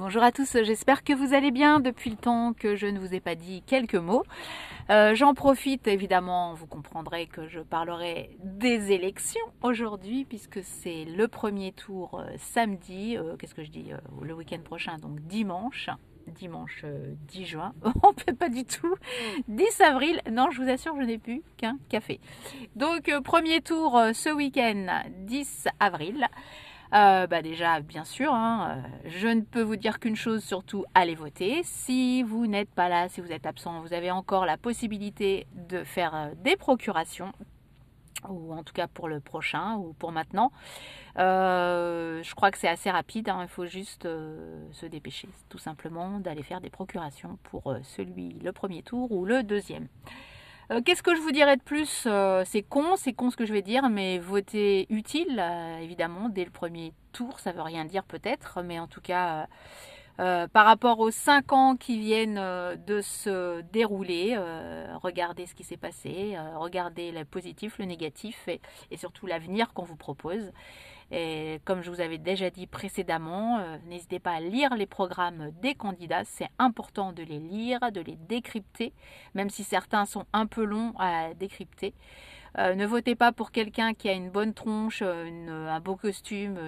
Bonjour à tous, j'espère que vous allez bien depuis le temps que je ne vous ai pas dit quelques mots. Euh, j'en profite évidemment, vous comprendrez que je parlerai des élections aujourd'hui puisque c'est le premier tour euh, samedi, euh, qu'est-ce que je dis, le week-end prochain, donc dimanche dimanche 10 juin, on peut pas du tout, 10 avril, non je vous assure je n'ai plus qu'un café. Donc premier tour ce week-end 10 avril. Euh, bah déjà, bien sûr, hein, euh, je ne peux vous dire qu'une chose, surtout allez voter. Si vous n'êtes pas là, si vous êtes absent, vous avez encore la possibilité de faire euh, des procurations ou en tout cas pour le prochain ou pour maintenant. je crois que c'est assez rapide, hein, il faut juste se dépêcher tout simplement d'aller faire des procurations pour celui, le premier tour ou le deuxième. Euh, qu'est-ce que je vous dirais de plus euh, C'est con, c'est con ce que je vais dire, mais voter utile, euh, évidemment, dès le premier tour, ça veut rien dire peut-être, mais en tout cas, par rapport aux cinq ans qui viennent de se dérouler, regardez ce qui s'est passé, regardez le positif, le négatif et surtout l'avenir qu'on vous propose. Et comme je vous avais déjà dit précédemment, euh, n'hésitez pas à lire les programmes des candidats. C'est important de les lire, de les décrypter, même si certains sont un peu longs à décrypter. Euh, ne votez pas pour quelqu'un qui a une bonne tronche, un beau costume,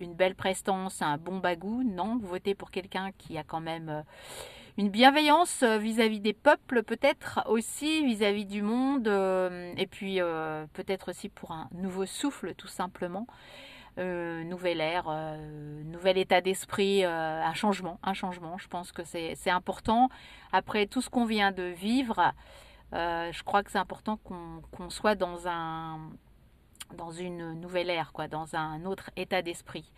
une, belle prestance, un bon bagou. Non, votez pour quelqu'un qui a quand même euh, une bienveillance vis-à-vis des peuples, peut-être aussi vis-à-vis du monde, et puis peut-être aussi pour un nouveau souffle, tout simplement. Euh, nouvelle ère, euh, nouvel état d'esprit, euh, un changement, un changement. Je pense que c'est important. Après tout ce qu'on vient de vivre, je crois que c'est important qu'on soit dans un dans une nouvelle ère, quoi, dans un autre état d'esprit.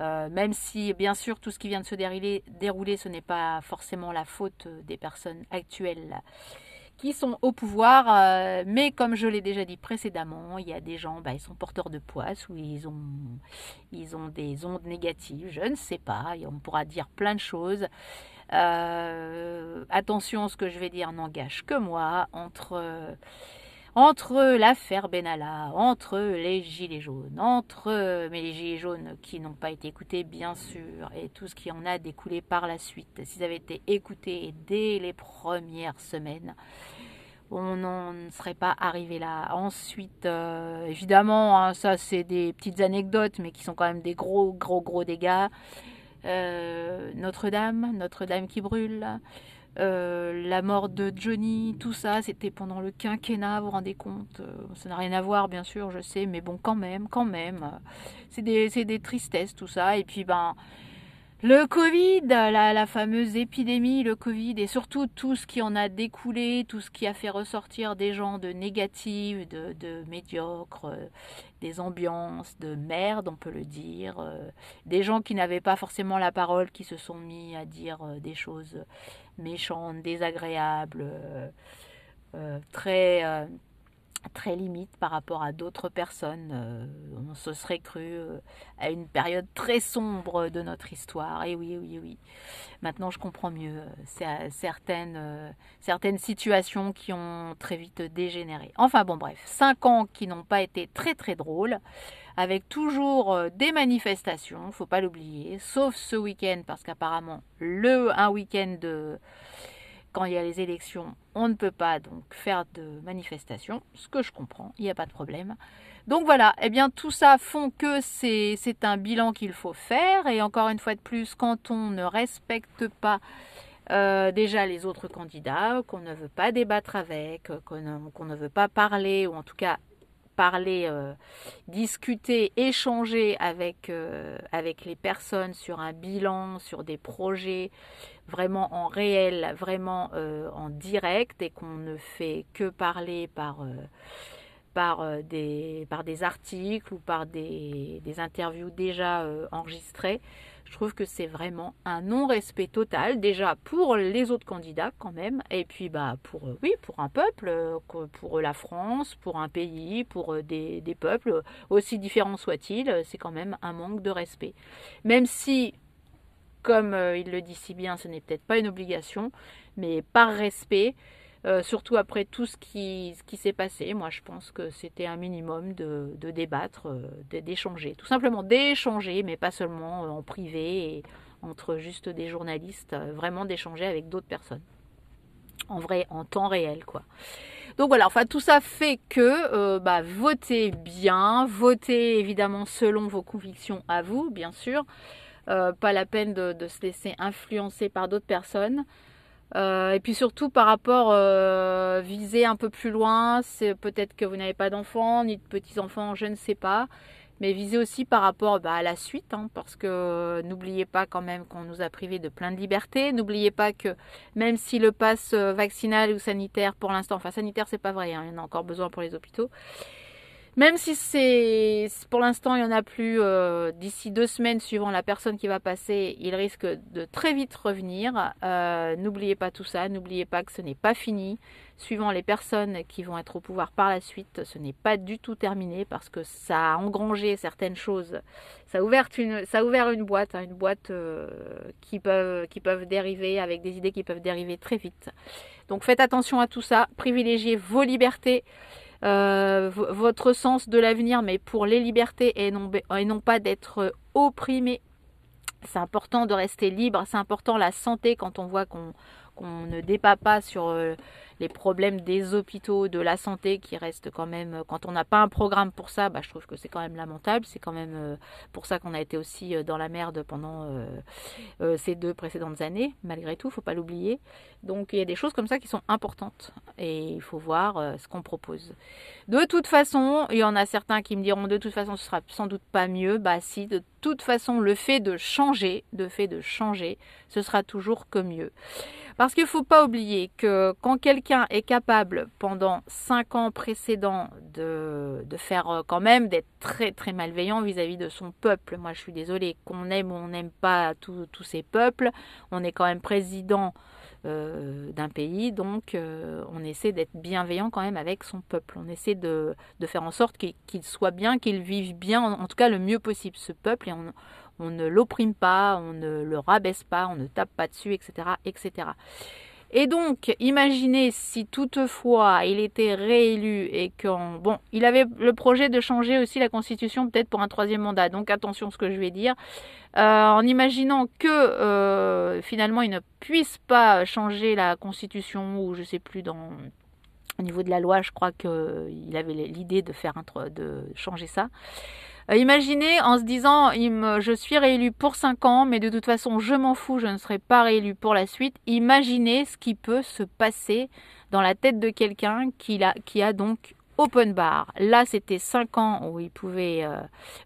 même si, bien sûr, tout ce qui vient de se dérouler, dérouler ce n'est pas forcément la faute des personnes actuelles qui sont au pouvoir. Euh, mais comme je l'ai déjà dit précédemment, il y a des gens, bah, ils sont porteurs de poisse ou ils ont, ils ont des ondes négatives. Je ne sais pas. on pourra dire plein de choses. Euh, attention, ce que je vais dire n'engage que moi. Entre entre l'affaire Benalla, entre les gilets jaunes, entre mais les gilets jaunes qui n'ont pas été écoutés bien sûr, et tout ce qui en a découlé par la suite, s'ils avaient été écoutés dès les premières semaines, on n'en serait pas arrivé là. Ensuite, euh, évidemment, hein, ça c'est des petites anecdotes, mais qui sont quand même des gros, gros, gros dégâts. Euh, Notre-Dame, Notre-Dame qui brûle. Euh, la mort de Johnny, tout ça, c'était pendant le quinquennat, vous vous rendez compte euh, Ça n'a rien à voir, bien sûr, je sais, mais bon, quand même, quand même. C'est des, des, tristesses, tout ça. Et puis, ben, le Covid, la, fameuse épidémie, le Covid, et surtout tout ce qui en a découlé, tout ce qui a fait ressortir des gens de négatifs, de, médiocres, euh, des ambiances de merde, on peut le dire, euh, des gens qui n'avaient pas forcément la parole, qui se sont mis à dire des choses méchantes, désagréables, très très limite par rapport à d'autres personnes. Euh, on se serait cru euh, à une période très sombre de notre histoire. Et oui, oui, oui. Maintenant, je comprends mieux euh, certaines, certaines situations qui ont très vite dégénéré. Enfin bon, bref, cinq ans qui n'ont pas été très très drôles, avec toujours des manifestations, faut pas l'oublier, sauf ce week-end parce qu'apparemment le un week-end de quand il y a les élections, on ne peut pas donc faire de manifestations, ce que je comprends, il n'y a pas de problème. Donc voilà, eh bien tout ça font que c'est un bilan qu'il faut faire, et encore une fois de plus, quand on ne respecte pas euh, déjà les autres candidats, qu'on ne veut pas débattre avec, qu'on ne veut pas parler, ou en tout cas parler, euh, discuter, échanger avec, euh, avec les personnes sur un bilan, sur des projets vraiment en réel, vraiment euh, en direct et qu'on ne fait que parler par, par, des, par des articles ou par des, des interviews déjà enregistrées je trouve que c'est vraiment un non-respect total, déjà pour les autres candidats quand même, et puis bah pour euh, oui pour un peuple, euh, pour la France, pour un pays, pour euh, des, des peuples, aussi différents soient-ils, c'est quand même un manque de respect. Même si, comme il le dit si bien, ce n'est peut-être pas une obligation, mais par respect, euh, surtout après tout ce qui, s'est passé. Moi, je pense que c'était un minimum de, débattre, euh, d'échanger. Tout simplement d'échanger, mais pas seulement euh, en privé et entre juste des journalistes, vraiment d'échanger avec d'autres personnes. En vrai, en temps réel, quoi. Donc voilà, enfin tout ça fait que bah, votez bien, votez évidemment selon vos convictions à vous, bien sûr. Pas la peine de, se laisser influencer par d'autres personnes. Euh, et puis surtout par rapport euh, viser un peu plus loin, c'est peut-être que vous n'avez pas d'enfants ni de petits enfants, je ne sais pas, mais visez aussi par rapport bah, à la suite, hein, parce que n'oubliez pas quand même qu'on nous a privés de plein de libertés. N'oubliez pas que même si le pass euh, vaccinal ou sanitaire pour l'instant, enfin sanitaire c'est pas vrai, hein, il y en a encore besoin pour les hôpitaux. Même si c'est pour l'instant il n'y en a plus euh, d'ici deux semaines suivant la personne qui va passer, il risque de très vite revenir. Euh, n'oubliez pas tout ça, n'oubliez pas que ce n'est pas fini. Suivant les personnes qui vont être au pouvoir par la suite, ce n'est pas du tout terminé parce que ça a engrangé certaines choses. Ça a ouvert une, ça a ouvert une boîte, hein, une boîte euh, qui, peuvent, qui peuvent dériver avec des idées qui peuvent dériver très vite. Donc faites attention à tout ça, privilégiez vos libertés. Euh, votre sens de l'avenir, mais pour les libertés et non, pas d'être opprimé. C'est important de rester libre, c'est important la santé quand on voit qu'on ne dépasse pas sur euh, les problèmes des hôpitaux, de la santé qui restent quand même, euh, quand on n'a pas un programme pour ça, bah, je trouve que c'est quand même lamentable. C'est quand même euh, pour ça qu'on a été aussi euh, dans la merde pendant ces deux précédentes années, malgré tout, faut pas l'oublier. Donc il y a des choses comme ça qui sont importantes et il faut voir ce qu'on propose. De toute façon, il y en a certains qui me diront de toute façon ce sera sans doute pas mieux. Bah si, de toute façon le fait de changer, de fait de changer, ce sera toujours que mieux. Parce qu'il faut pas oublier que quand quelqu'un est capable pendant cinq ans précédents de, de faire euh, quand même, d'être très très malveillant vis-à-vis de son peuple, moi je suis désolée, qu'on aime ou on n'aime pas tous ces peuples, on est quand même président euh, d'un pays, donc euh, on essaie d'être bienveillant quand même avec son peuple. On essaie de, de faire en sorte qu'il soit bien, qu'il vive bien, en, tout cas le mieux possible ce peuple, et on, on ne l'opprime pas, on ne le rabaisse pas, on ne tape pas dessus, etc. etc. Et donc, imaginez si toutefois il était réélu et qu'on... Bon, il avait le projet de changer aussi la Constitution peut-être pour un troisième mandat. Donc attention à ce que je vais dire. Euh, en imaginant que euh, finalement il ne puisse pas changer la Constitution ou je sais plus dans... Au niveau de la loi, je crois qu'il avait l'idée de faire un, de changer ça. Euh, imaginez en se disant je suis réélu pour 5 ans, mais de toute façon je m'en fous, je ne serai pas réélu pour la suite. Imaginez ce qui peut se passer dans la tête de quelqu'un qui a, qui a donc open bar. Là, c'était 5 ans où il pouvait, euh,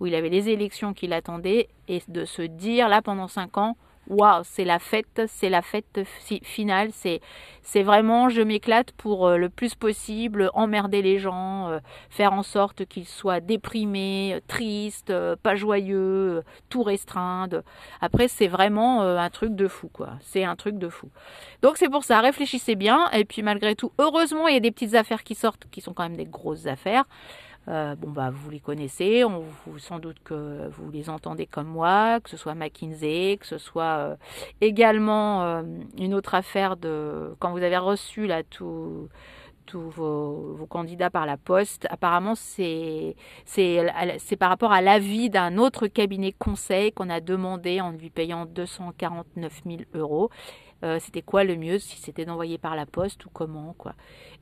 où il avait les élections qui l'attendaient, et de se dire là pendant 5 ans, waouh, c'est la fête, c'est la fête finale, c'est c'est vraiment je m'éclate pour euh, le plus possible emmerder les gens, euh, faire en sorte qu'ils soient déprimés, tristes, euh, pas joyeux, tout restreindre. Après c'est vraiment un truc de fou quoi, c'est un truc de fou. Donc c'est pour ça, réfléchissez bien et puis malgré tout, heureusement, il y a des petites affaires qui sortent qui sont quand même des grosses affaires. Euh, bon bah vous les connaissez, on vous, sans doute que vous les entendez comme moi, que ce soit McKinsey, que ce soit euh, également euh, une autre affaire de quand vous avez reçu là tous vos, vos, candidats par la poste. Apparemment, c'est c'est par rapport à l'avis d'un autre cabinet conseil qu'on a demandé en lui payant 249 000 euros. Euh, c'était quoi le mieux, si c'était d'envoyer par la poste ou comment, quoi.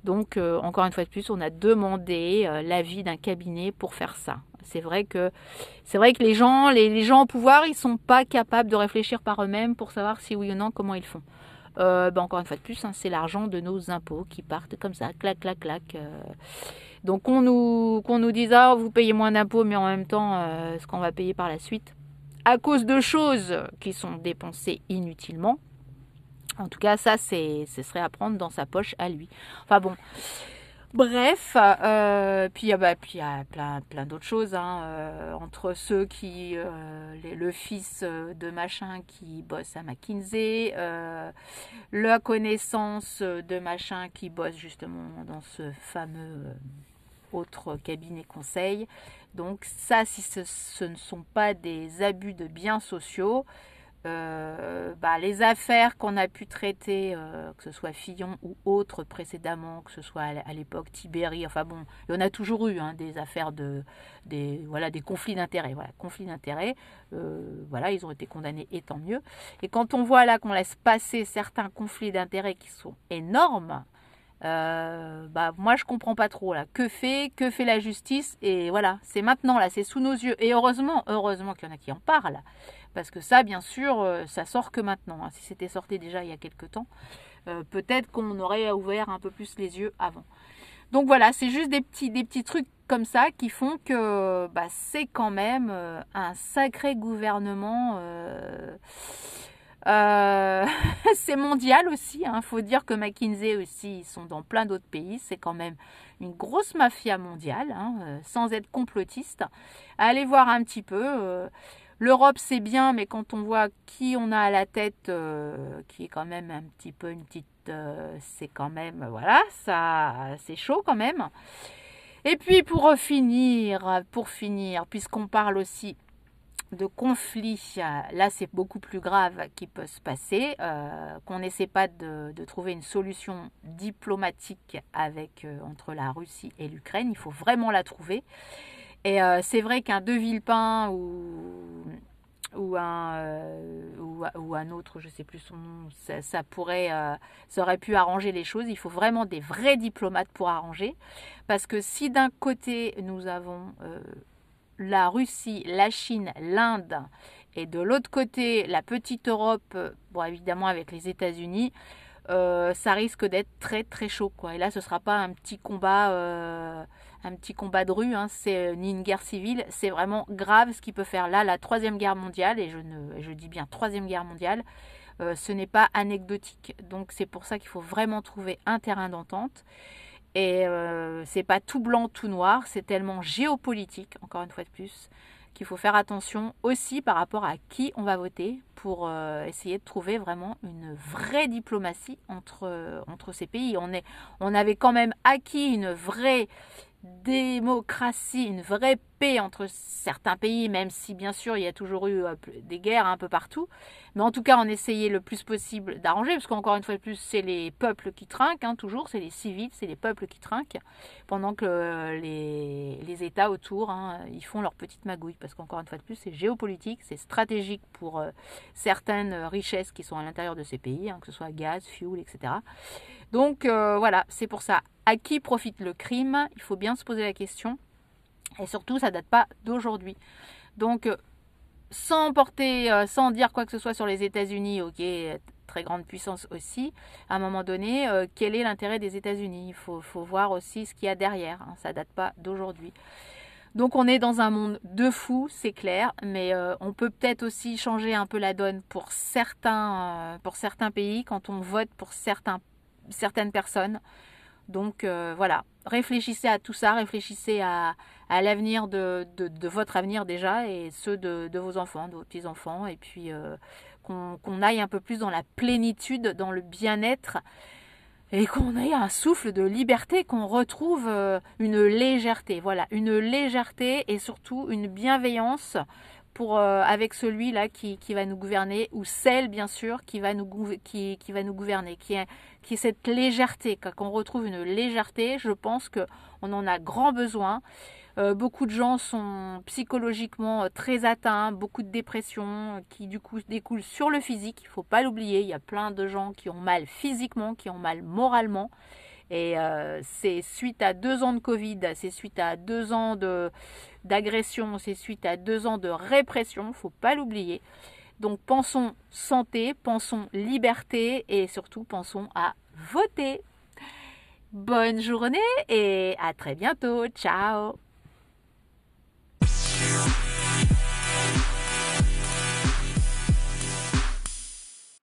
Donc, euh, encore une fois de plus, on a demandé euh, l'avis d'un cabinet pour faire ça. C'est vrai que c'est vrai que les gens, les, gens au pouvoir, ils sont pas capables de réfléchir par eux-mêmes pour savoir si oui ou non comment ils font. Ben, encore une fois de plus, hein, c'est l'argent de nos impôts qui partent comme ça, clac, clac, clac. Donc qu'on nous, qu'on nous dise, ah, vous payez moins d'impôts, mais en même temps, ce qu'on va payer par la suite, à cause de choses qui sont dépensées inutilement, en tout cas, ça, c'est, ce serait à prendre dans sa poche à lui. Enfin bon. Bref, euh, puis il bah, y a plein, plein d'autres choses, hein, euh, entre ceux qui, euh, le fils de machin qui bosse à McKinsey, la connaissance de machin qui bosse justement dans ce fameux autre cabinet conseil. Donc ça, si ce ne sont pas des abus de biens sociaux, euh, bah, les affaires qu'on a pu traiter, euh, que ce soit Fillon ou autres précédemment, que ce soit à l'époque Tibéri, enfin bon, il y en a toujours eu hein, des affaires de, des, voilà, des conflits d'intérêts, voilà, conflits d'intérêts, euh, voilà, ils ont été condamnés et tant mieux. Et quand on voit là qu'on laisse passer certains conflits d'intérêts qui sont énormes, bah moi je comprends pas trop là. Que fait, que fait la justice? Et voilà, c'est maintenant là, c'est sous nos yeux. Et heureusement, heureusement qu'il y en a qui en parlent. Parce que ça, bien sûr, euh, ça sort que maintenant. Hein. Si c'était sorti déjà il y a quelques temps, euh, peut-être qu'on aurait ouvert un peu plus les yeux avant. Donc voilà, c'est juste des petits, trucs comme ça qui font que bah, c'est quand même euh, un sacré gouvernement. c'est mondial aussi. Il hein. faut dire que McKinsey aussi, ils sont dans plein d'autres pays. C'est quand même une grosse mafia mondiale, hein, sans être complotiste. Allez voir un petit peu. L'Europe, c'est bien, mais quand on voit qui on a à la tête, euh, qui est quand même un petit peu une petite... Euh, c'est quand même... Voilà, ça, c'est chaud quand même. Et puis pour finir, pour finir, puisqu'on parle aussi de conflits, là c'est beaucoup plus grave qui peut se passer, euh, qu'on n'essaie pas de, trouver une solution diplomatique avec, entre la Russie et l'Ukraine, il faut vraiment la trouver. Et c'est vrai qu'un De Villepin ou, ou, un, euh, ou, un autre, je sais plus son nom, ça, pourrait, euh, ça aurait pu arranger les choses. Il faut vraiment des vrais diplomates pour arranger. Parce que si d'un côté nous avons la Russie, la Chine, l'Inde, et de l'autre côté la petite Europe, bon évidemment avec les États-Unis, ça risque d'être très très chaud quoi. Et là, ce sera pas un petit combat un petit combat de rue, hein, c'est euh, ni une guerre civile, c'est vraiment grave ce qui peut faire là la troisième guerre mondiale, et je, ne, je dis bien troisième guerre mondiale, euh, ce n'est pas anecdotique. Donc c'est pour ça qu'il faut vraiment trouver un terrain d'entente. Et euh, c'est pas tout blanc, tout noir, c'est tellement géopolitique, encore une fois de plus, qu'il faut faire attention aussi par rapport à qui on va voter pour euh, essayer de trouver vraiment une vraie diplomatie entre, entre ces pays. On, est, on avait quand même acquis une vraie démocratie, une vraie entre certains pays, même si bien sûr il y a toujours eu euh, des guerres un peu partout. Mais en tout cas, on essayait le plus possible d'arranger, parce qu'encore une fois de plus, c'est les peuples qui trinquent, hein, toujours, c'est les civils, c'est les peuples qui trinquent, pendant que euh, les, États autour, hein, ils font leur petite magouille, parce qu'encore une fois de plus, c'est géopolitique, c'est stratégique pour euh, certaines richesses qui sont à l'intérieur de ces pays, hein, que ce soit gaz, fuel, etc. Donc voilà, c'est pour ça à qui profite le crime? Il faut bien se poser la question. Et surtout, ça date pas d'aujourd'hui. Donc, euh, sans porter, euh, sans dire quoi que ce soit sur les États-Unis, ok, très grande puissance aussi, à un moment donné, euh, quel est l'intérêt des États-Unis? Il faut, voir aussi ce qu'il y a derrière. Hein. ça date pas d'aujourd'hui. Donc on est dans un monde de fous, c'est clair, mais on peut peut-être aussi changer un peu la donne pour certains, pour certains pays quand on vote pour certains, certaines personnes. Donc voilà, réfléchissez à tout ça, réfléchissez à, l'avenir de, votre avenir déjà et ceux de, vos enfants, de vos petits-enfants, et puis euh, qu'on aille un peu plus dans la plénitude, dans le bien-être, et qu'on ait un souffle de liberté, qu'on retrouve euh, une légèreté, voilà, une légèreté et surtout une bienveillance pour, avec celui-là qui, va nous gouverner, ou celle bien sûr qui va nous, qui, qui va nous gouverner, qui est qui cette légèreté, qu'on retrouve une légèreté, je pense qu'on en a grand besoin. Euh, beaucoup de gens sont psychologiquement euh, très atteints, beaucoup de dépression euh, qui du coup découlent sur le physique. Il ne faut pas l'oublier, il y a plein de gens qui ont mal physiquement, qui ont mal moralement. Et c'est suite à deux ans de Covid, c'est suite à deux ans d'agression, c'est suite à deux ans de répression, il ne faut pas l'oublier. Donc pensons santé, pensons liberté et surtout pensons à voter. Bonne journée et à très bientôt. Ciao